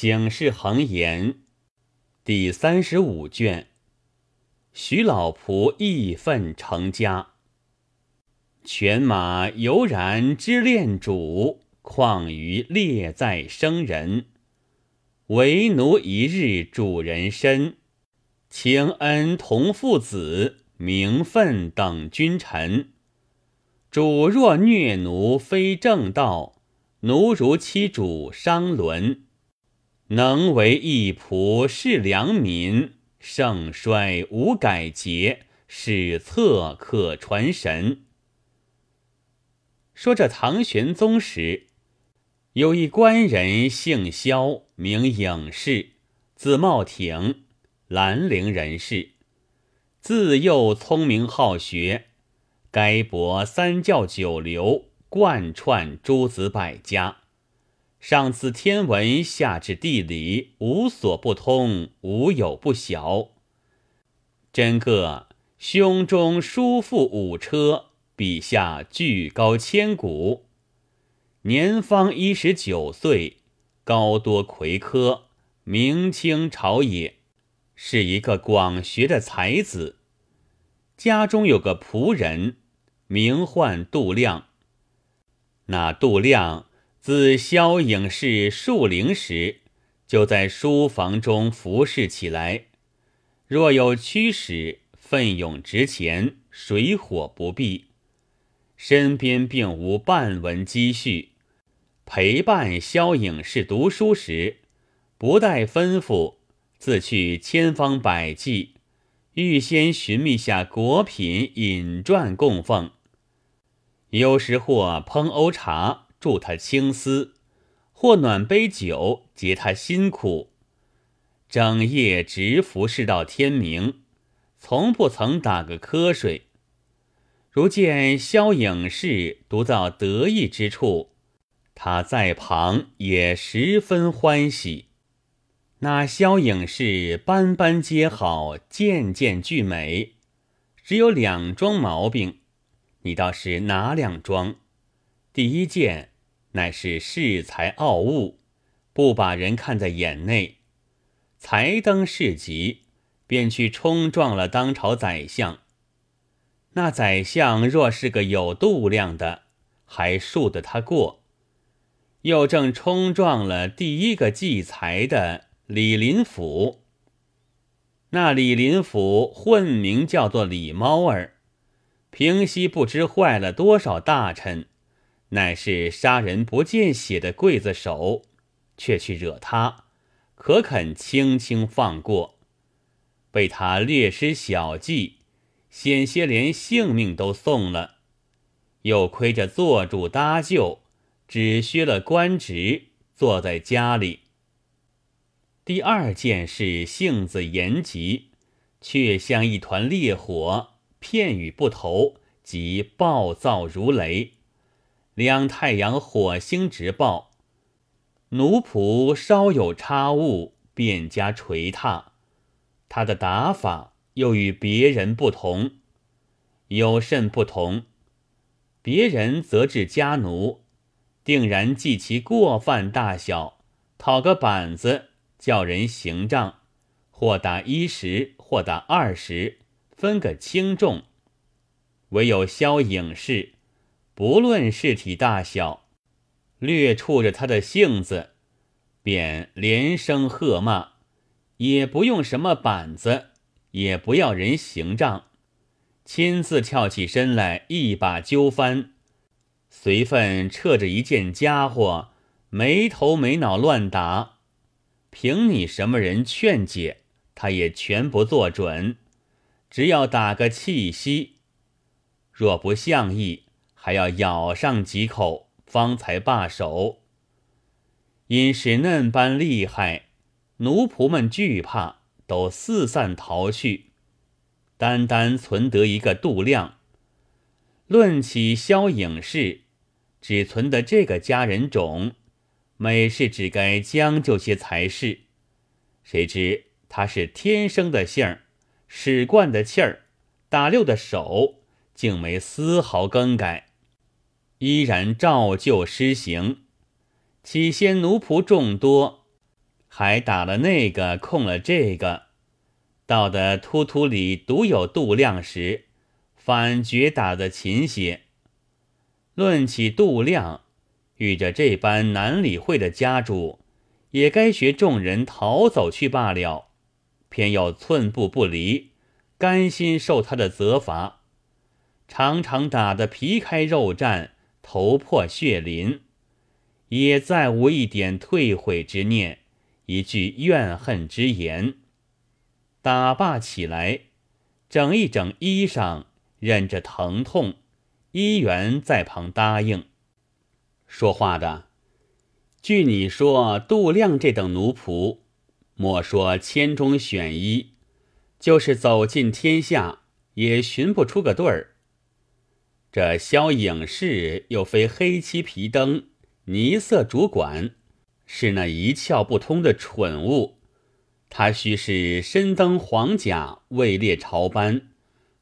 醒世恒言第三十五卷。徐老仆义愤成家，犬马犹然知恋主，况于列在生人。为奴一日主人身，情恩同父子，名分等君臣。主若虐奴，非正道；奴如欺主，伤伦。能为一仆是良民，盛衰无改节，史册可传神。说这唐玄宗时，有一官人，姓萧，名颖士，字茂挺，兰陵人士。自幼聪明好学，该博三教九流，贯穿诸子百家。上自天文，下至地理，无所不通，无有不晓。真个胸中书腹五车，笔下巨高千古。年方一十九岁，高多魁科，明清朝野，是一个广学的才子。家中有个仆人，名唤杜亮。那杜亮。自萧颖士树龄时，就在书房中服侍起来。若有驱使，奋勇直前，水火不避。身边并无半文积蓄，陪伴萧颖士读书时，不待吩咐，自去千方百计，预先寻觅下果品饮馔供奉。有时或烹欧茶。助他青丝，或暖杯酒解他辛苦，整夜直服侍到天明，从不曾打个瞌睡。如见萧影士独到得意之处，他在旁也十分欢喜。那萧影士般般皆好，件件俱美，只有两桩毛病。你倒是哪两桩？第一件。乃是恃才傲物，不把人看在眼内。才登仕级，便去冲撞了当朝宰相。那宰相若是个有度量的，还恕得他过。又正冲撞了第一个忌才的李林甫。那李林甫混名叫做李猫儿，平西不知坏了多少大臣。乃是杀人不见血的刽子手，却去惹他，可肯轻轻放过？被他略施小计，险些连性命都送了。又亏着做主搭救，只削了官职，坐在家里。第二件事性子严急，却像一团烈火，片语不投，即暴躁如雷。两太阳火星直报，奴仆稍有差误，便加捶踏。他的打法又与别人不同，有甚不同？别人则治家奴，定然记其过犯大小，讨个板子叫人行账，或打一十，或打二十，分个轻重。唯有萧颖士。不论事体大小，略触着他的性子，便连声喝骂，也不用什么板子，也不要人行杖，亲自跳起身来，一把揪翻，随份撤着一件家伙，没头没脑乱打。凭你什么人劝解，他也全不做准，只要打个气息，若不像意。还要咬上几口，方才罢手。因是嫩般厉害，奴仆们惧怕，都四散逃去。单单存得一个度量。论起萧颖士，只存得这个家人种，每事只该将就些才是。谁知他是天生的性儿，使惯的气儿，打六的手，竟没丝毫更改。依然照旧施行。起先奴仆众多，还打了那个，控了这个，到的突突里独有度量时，反觉打得勤些。论起度量，遇着这般难理会的家主，也该学众人逃走去罢了。偏又寸步不离，甘心受他的责罚，常常打得皮开肉绽，头破血淋，也再无一点退悔之念。一句怨恨之言，打罢起来，整一整衣裳，忍着疼痛，医员在旁答应。说话的，据你说，杜亮这等奴仆，莫说千中选一，就是走尽天下，也寻不出个对儿。这萧影视又非黑漆皮灯，泥色主管。是那一窍不通的蠢物，他须是身登黄甲、位列朝班、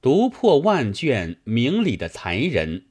读破万卷明理的才人。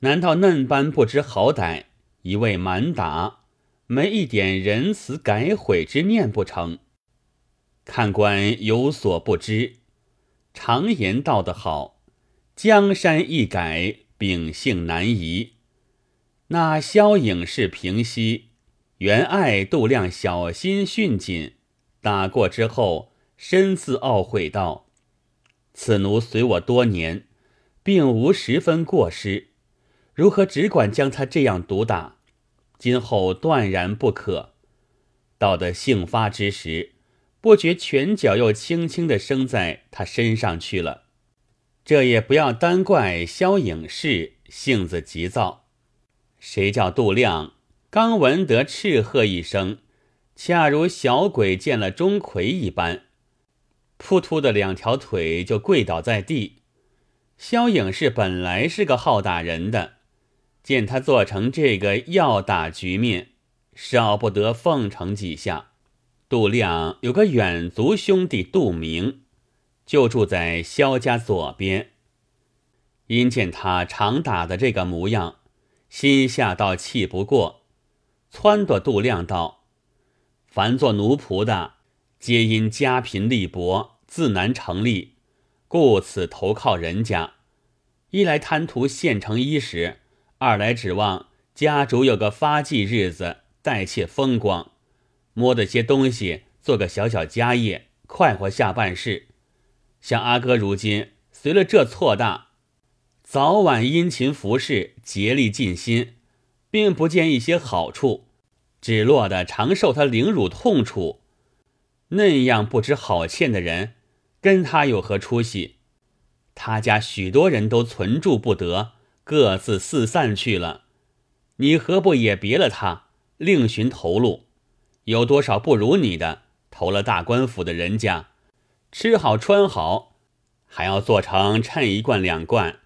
难道嫩般不知好歹，一味蛮打，没一点仁慈改悔之念不成？看官有所不知，常言道得好：“江山易改，秉性难移。”那萧影是平息。原爱度量小心训谨，打过之后，深自懊悔道：“此奴随我多年，并无十分过失，如何只管将他这样毒打？今后断然不可。”到得兴发之时，不觉拳脚又轻轻的生在他身上去了。这也不要单怪萧影视性子急躁，谁叫杜亮？刚闻得斥喝一声，恰如小鬼见了钟馗一般，扑突的两条腿就跪倒在地。萧影是本来是个好打人的，见他做成这个要打局面，少不得奉承几下。杜亮有个远族兄弟杜明，就住在萧家左边，因见他常打的这个模样，心下倒气不过。撺掇杜亮道：“凡做奴仆的，皆因家贫力薄，自难成立，故此投靠人家。一来贪图现成衣食，二来指望家主有个发迹日子，待妾风光，摸得些东西，做个小小家业，快活下半世。像阿哥如今随了这错大，早晚殷勤服侍，竭力尽心，并不见一些好处。”只落得常受他凌辱痛楚，那样不知好欠的人，跟他有何出息？他家许多人都存住不得，各自四散去了。你何不也别了他，另寻头路？有多少不如你的，投了大官府的人家，吃好穿好，还要做成趁一贯两贯，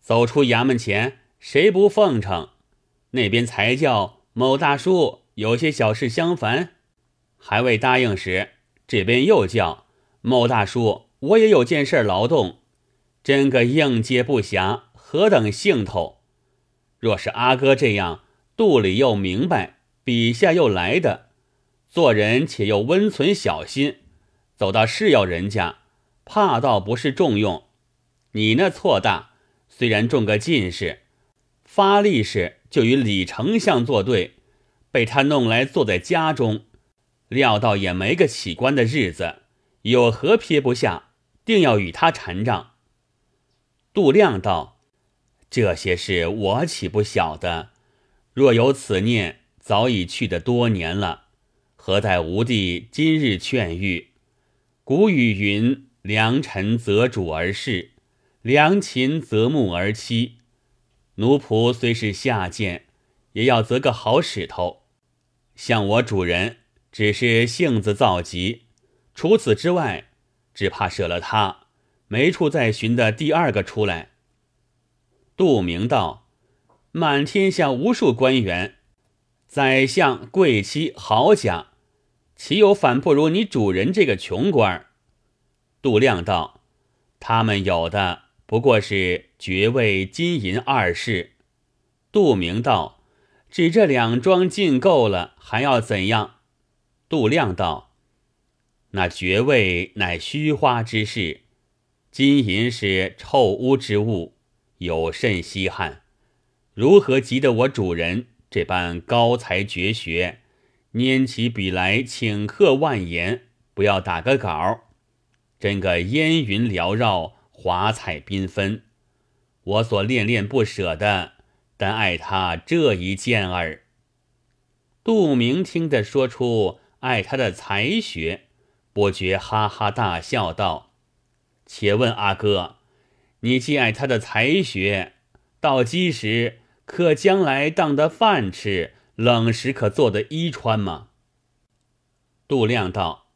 走出衙门前，谁不奉承？那边才叫某大叔。有些小事相烦，还未答应时，这边又叫某大叔，我也有件事劳动，真个应接不暇，何等兴头！若是阿哥这样，肚里又明白，笔下又来的，做人且又温存小心，走到是要人家，怕倒不是重用。你那错大，虽然中个进士，发力士就与李丞相作对。被他弄来坐在家中，料到也没个起官的日子，有何撇不下？定要与他缠账。杜亮道：“这些事我岂不晓得？若有此念，早已去得多年了。何待吾弟今日劝谕？古语云：‘良臣择主而事，良禽择木而栖。’奴仆虽是下贱，也要择个好使头。”像我主人只是性子躁急，除此之外，只怕舍了他，没处再寻的第二个出来。杜明道：“满天下无数官员，宰相、贵戚、豪家，岂有反不如你主人这个穷官？”杜亮道：“他们有的不过是爵位、金银二事。”杜明道。只这两桩尽够了，还要怎样？杜亮道：“那爵位乃虚花之事，金银是臭污之物，有甚稀罕？如何急得我主人这般高才绝学，拈起笔来顷刻万言，不要打个稿？真个烟云缭绕，华彩缤纷。我所恋恋不舍的，但爱他这一件儿。”杜明听得说出。爱他的才学，不觉哈哈大笑道：“且问阿哥，你既爱他的才学，到饥时可将来当得饭吃，冷时可做得衣穿吗？”杜亮道：“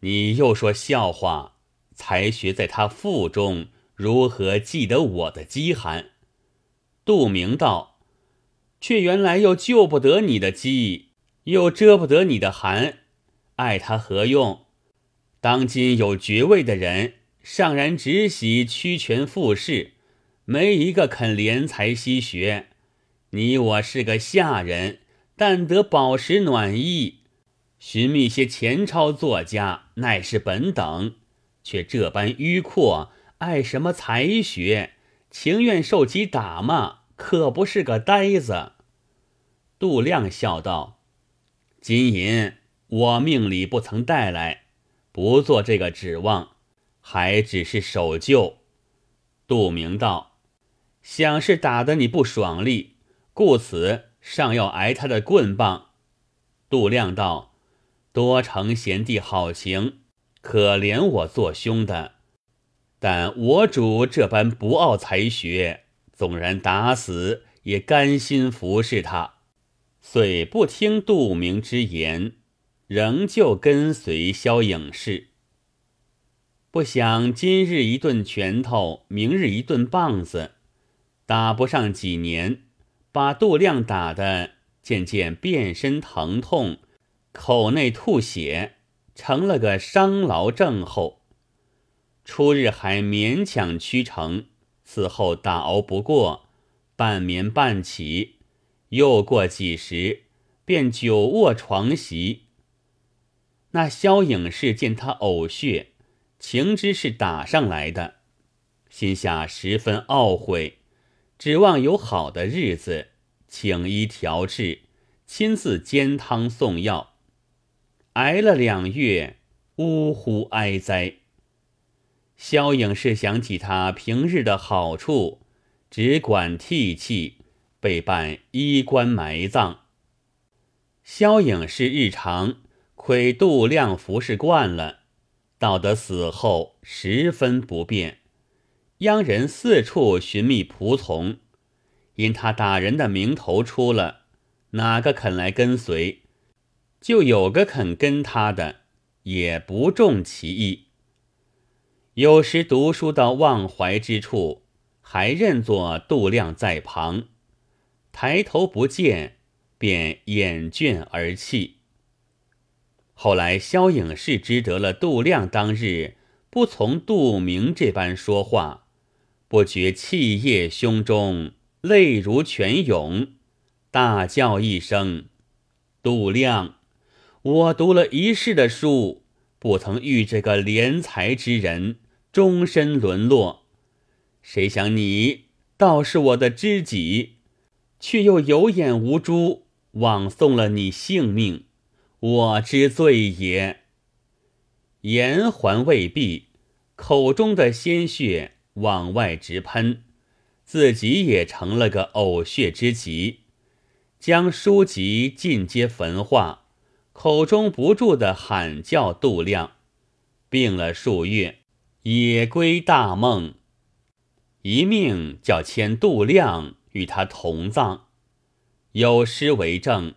你又说笑话，才学在他腹中，如何记得我的饥寒？”杜明道：“却原来又救不得你的饥，又遮不得你的寒。”爱他何用？当今有爵位的人，尚然只喜屈权附势，没一个肯怜才惜学。你我是个下人，但得饱食暖衣，寻觅些前朝作家，乃是本等，却这般迂阔，爱什么才学？情愿受其打骂，可不是个呆子。杜亮笑道：“金银。”我命里不曾带来，不做这个指望，还只是守旧。杜明道：“想是打得你不爽利，故此尚要挨他的棍棒。”杜亮道：“多承贤弟好情，可怜我做兄的。但我主这般不傲才学，纵然打死也甘心服侍他，遂不听杜明之言。”仍旧跟随萧影视，不想今日一顿拳头，明日一顿棒子，打不上几年，把杜亮打得渐渐遍身疼痛，口内吐血，成了个伤劳症候。初日还勉强驱成，此后打熬不过，半眠半起，又过几时，便久卧床席。那萧影士见他呕血，情知是打上来的，心下十分懊悔，指望有好的日子，请医调治，亲自煎汤送药，挨了两月，呜呼哀哉。萧影士想起他平日的好处，只管涕泣，被办衣冠埋葬。萧影士日常。亏杜量服侍惯了，到得死后十分不便，央人四处寻觅仆从，因他打人的名头出了，哪个肯来跟随？就有个肯跟他的，也不重其意。有时读书到忘怀之处，还认作杜亮在旁，抬头不见，便掩卷而泣。后来，萧影视知得了杜亮当日不从杜明这般说话，不觉气液胸中，泪如泉涌，大叫一声：“杜亮，我读了一世的书，不曾遇这个怜才之人，终身沦落。谁想你倒是我的知己，却又有眼无珠，枉送了你性命。”我之罪也。言还未毕，口中的鲜血往外直喷，自己也成了个呕血之疾，将书籍尽皆焚化，口中不住的喊叫杜亮，病了数月，也归大梦，一命叫迁杜亮与他同葬，有诗为证。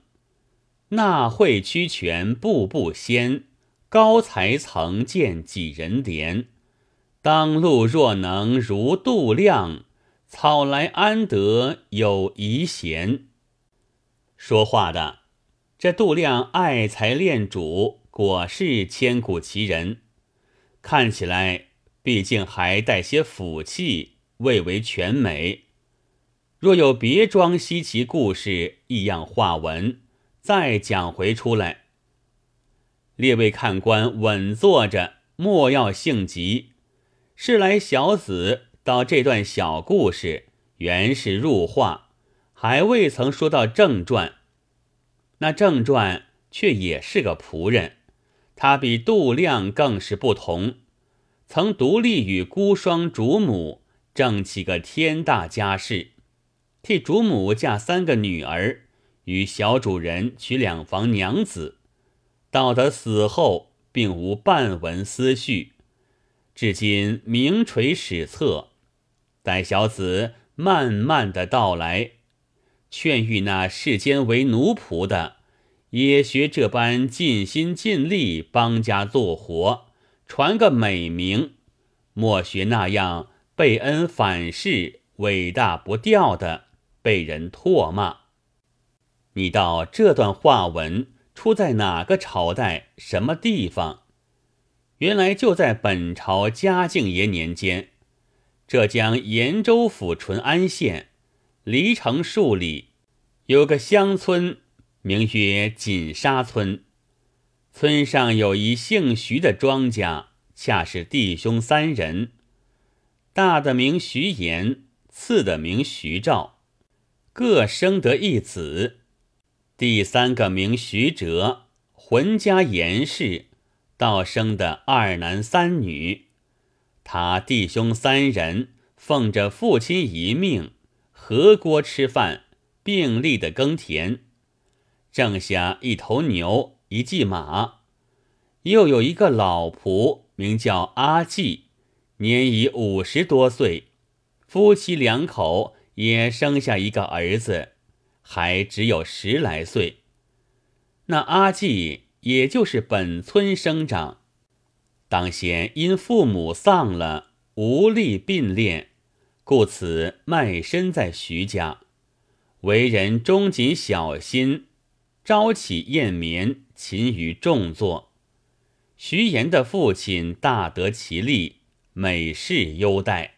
纳会屈权步步先，高才曾见几人怜？当路若能如度量，草来安得有遗贤？说话的这度量爱才恋主，果是千古奇人。看起来，毕竟还带些腐气，未为全美。若有别装稀奇故事，异样话文。再讲回出来，列位看官，稳坐着，莫要性急。是来小子到这段小故事原是入画，还未曾说到正传。那正传却也是个仆人，他比杜亮更是不同，曾独立与孤孀主母挣起个天大家事，替主母嫁三个女儿，与小主人娶两房娘子，到得死后并无半文思绪。至今名垂史册，待小子慢慢的道来，劝喻那世间为奴仆的，也学这般尽心尽力帮家做活，传个美名；莫学那样背恩反噬、伟大不掉的，被人唾骂。你道这段话文出在哪个朝代、什么地方？原来就在本朝嘉靖爷年间，浙江延州府淳安县离城数里，有个乡村，名曰锦沙村。村上有一姓徐的庄稼，恰是弟兄三人，大的名徐延，次的名徐兆，各生得一子，第三个名徐哲，浑家严氏。道生的二男三女，他弟兄三人奉着父亲遗命，合锅吃饭，并立的耕田，挣下一头牛，一骑马，又有一个老仆，名叫阿季，年已五十多岁，夫妻两口也生下一个儿子，还只有十来岁。那阿季。也就是本村生长，当先因父母丧了，无力并练，故此卖身在徐家，为人忠谨小心，朝起晏眠，勤于重作。徐岩的父亲大得其利，每事优待。